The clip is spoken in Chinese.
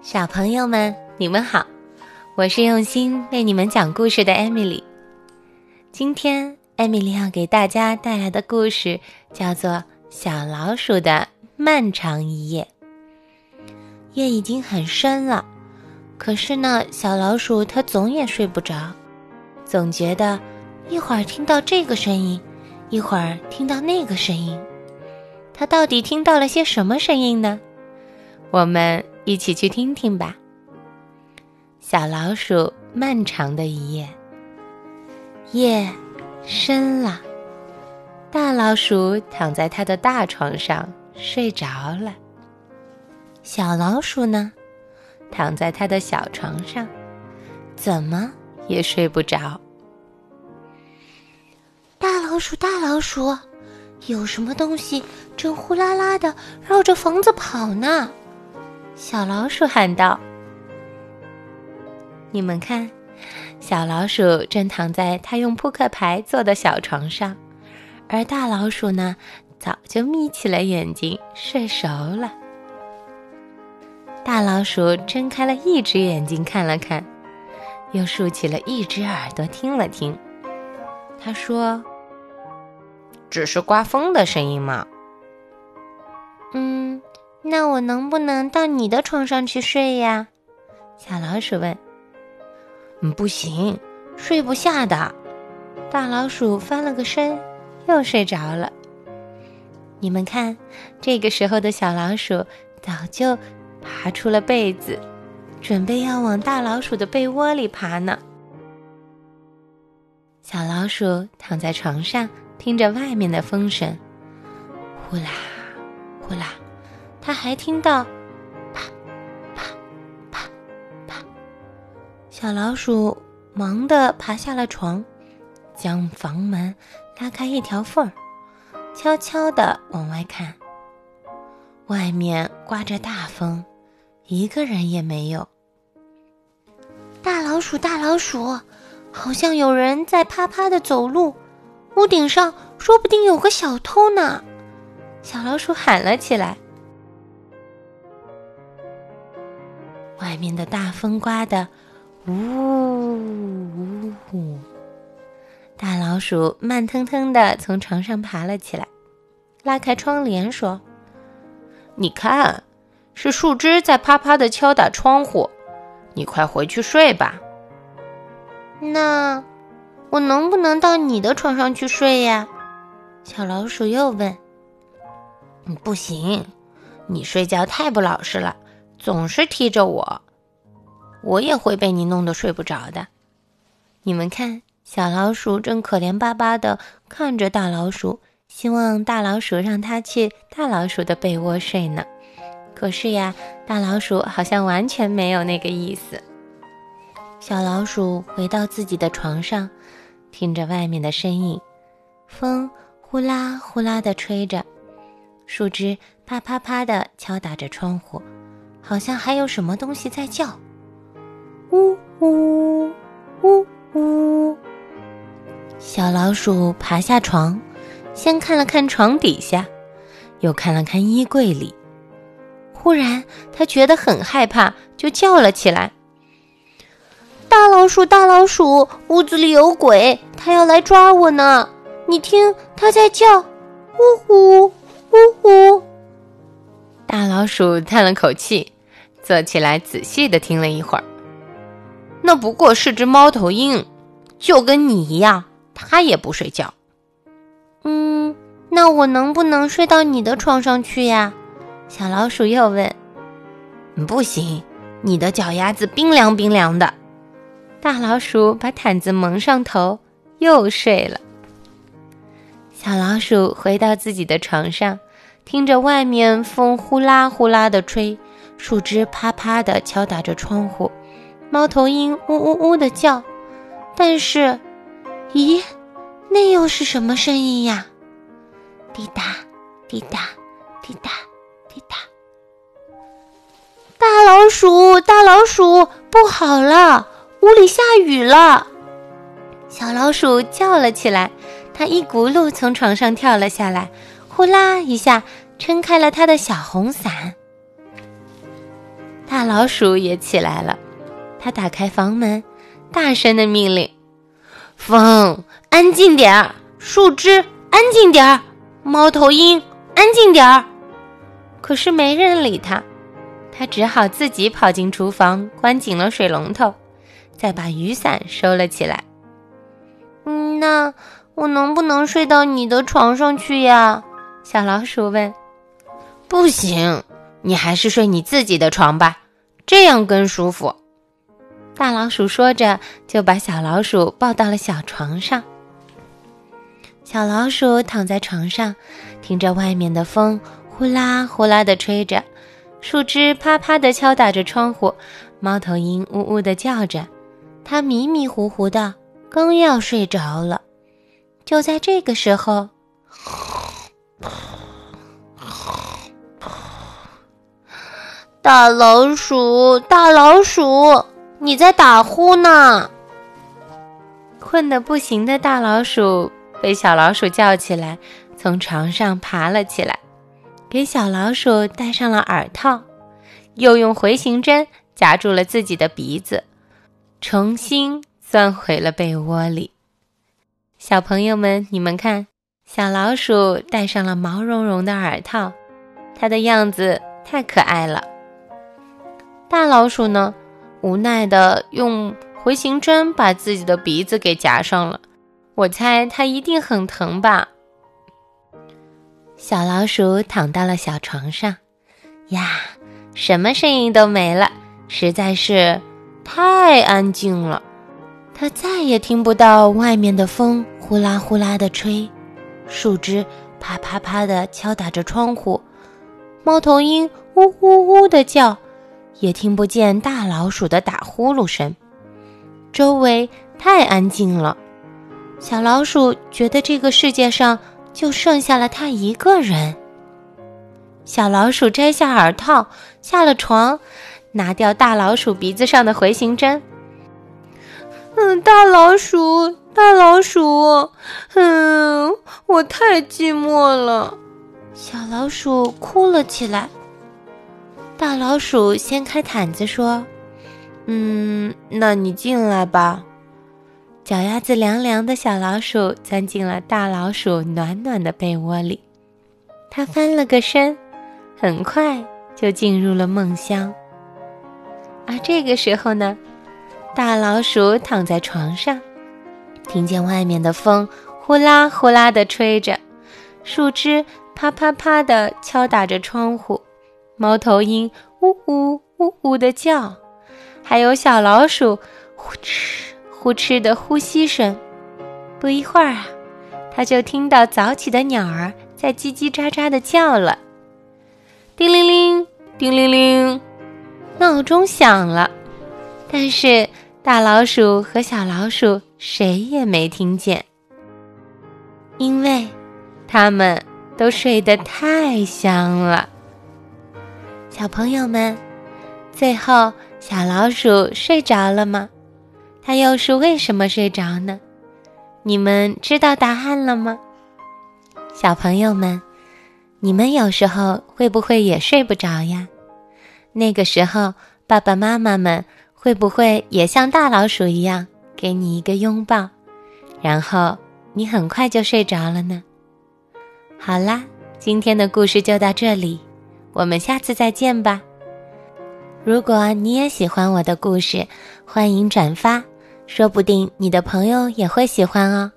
小朋友们，你们好，我是用心为你们讲故事的艾米丽。今天，艾米丽要给大家带来的故事叫做《小老鼠的漫长一夜》。夜已经很深了，可是呢，小老鼠它总也睡不着，总觉得一会儿听到这个声音，一会儿听到那个声音。它到底听到了些什么声音呢？我们。一起去听听吧。小老鼠漫长的一夜，夜深了，大老鼠躺在它的大床上睡着了。小老鼠呢，躺在它的小床上，怎么也睡不着。大老鼠，大老鼠，有什么东西正呼啦啦的绕着房子跑呢？小老鼠喊道：“你们看，小老鼠正躺在它用扑克牌做的小床上，而大老鼠呢，早就眯起了眼睛睡熟了。”大老鼠睁开了一只眼睛看了看，又竖起了一只耳朵听了听。他说：“只是刮风的声音嘛。”嗯。那我能不能到你的床上去睡呀？小老鼠问。“嗯不行，睡不下的。”大老鼠翻了个身，又睡着了。你们看，这个时候的小老鼠早就爬出了被子，准备要往大老鼠的被窝里爬呢。小老鼠躺在床上，听着外面的风声，呼啦，呼啦。他还听到，啪，啪，啪，啪。小老鼠忙的爬下了床，将房门拉开一条缝儿，悄悄地往外看。外面刮着大风，一个人也没有。大老鼠，大老鼠，好像有人在啪啪的走路。屋顶上说不定有个小偷呢。小老鼠喊了起来。外面的大风刮得呜呜呜，大老鼠慢腾腾的从床上爬了起来，拉开窗帘说：“你看，是树枝在啪啪的敲打窗户。你快回去睡吧。”那我能不能到你的床上去睡呀？小老鼠又问。“不行，你睡觉太不老实了。”总是踢着我，我也会被你弄得睡不着的。你们看，小老鼠正可怜巴巴的看着大老鼠，希望大老鼠让它去大老鼠的被窝睡呢。可是呀，大老鼠好像完全没有那个意思。小老鼠回到自己的床上，听着外面的声音，风呼啦呼啦的吹着，树枝啪啪啪的敲打着窗户。好像还有什么东西在叫，呜呜呜呜。小老鼠爬下床，先看了看床底下，又看了看衣柜里。忽然，它觉得很害怕，就叫了起来：“大老鼠，大老鼠，屋子里有鬼，它要来抓我呢！你听，它在叫，呜呼，呜呼。”大老鼠叹了口气。坐起来，仔细的听了一会儿。那不过是只猫头鹰，就跟你一样，它也不睡觉。嗯，那我能不能睡到你的床上去呀？小老鼠又问。不行，你的脚丫子冰凉冰凉的。大老鼠把毯子蒙上头，又睡了。小老鼠回到自己的床上，听着外面风呼啦呼啦的吹。树枝啪啪的敲打着窗户，猫头鹰呜呜呜的叫。但是，咦，那又是什么声音呀？滴答，滴答，滴答，滴答。大老鼠，大老鼠，不好了，屋里下雨了！小老鼠叫了起来，它一骨碌从床上跳了下来，呼啦一下撑开了它的小红伞。大老鼠也起来了，它打开房门，大声的命令：“风，安静点儿；树枝，安静点儿；猫头鹰，安静点儿。”可是没人理它，它只好自己跑进厨房，关紧了水龙头，再把雨伞收了起来。嗯，那我能不能睡到你的床上去呀？小老鼠问。不行，你还是睡你自己的床吧，这样更舒服。大老鼠说着，就把小老鼠抱到了小床上。小老鼠躺在床上，听着外面的风呼啦呼啦的吹着，树枝啪啪的敲打着窗户，猫头鹰呜呜的叫着，它迷迷糊糊的，刚要睡着了。就在这个时候。大老鼠，大老鼠，你在打呼呢！困得不行的大老鼠被小老鼠叫起来，从床上爬了起来，给小老鼠戴上了耳套，又用回形针夹住了自己的鼻子，重新钻回了被窝里。小朋友们，你们看，小老鼠戴上了毛茸茸的耳套，它的样子太可爱了。大老鼠呢，无奈的用回形针把自己的鼻子给夹上了。我猜它一定很疼吧。小老鼠躺到了小床上，呀，什么声音都没了，实在是太安静了。它再也听不到外面的风呼啦呼啦的吹，树枝啪啪啪的敲打着窗户，猫头鹰呜呜呜的叫。也听不见大老鼠的打呼噜声，周围太安静了。小老鼠觉得这个世界上就剩下了它一个人。小老鼠摘下耳套，下了床，拿掉大老鼠鼻子上的回形针。嗯，大老鼠，大老鼠，嗯，我太寂寞了。小老鼠哭了起来。大老鼠掀开毯子说：“嗯，那你进来吧。”脚丫子凉凉的小老鼠钻进了大老鼠暖暖的被窝里，它翻了个身，很快就进入了梦乡。而这个时候呢，大老鼠躺在床上，听见外面的风呼啦呼啦的吹着，树枝啪啪啪的敲打着窗户。猫头鹰呜呜呜呜的叫，还有小老鼠呼哧呼哧的呼吸声。不一会儿啊，他就听到早起的鸟儿在叽叽喳喳的叫了。叮铃铃，叮铃铃，闹钟响了，但是大老鼠和小老鼠谁也没听见，因为他们都睡得太香了。小朋友们，最后小老鼠睡着了吗？它又是为什么睡着呢？你们知道答案了吗？小朋友们，你们有时候会不会也睡不着呀？那个时候，爸爸妈妈们会不会也像大老鼠一样给你一个拥抱，然后你很快就睡着了呢？好啦，今天的故事就到这里。我们下次再见吧。如果你也喜欢我的故事，欢迎转发，说不定你的朋友也会喜欢哦。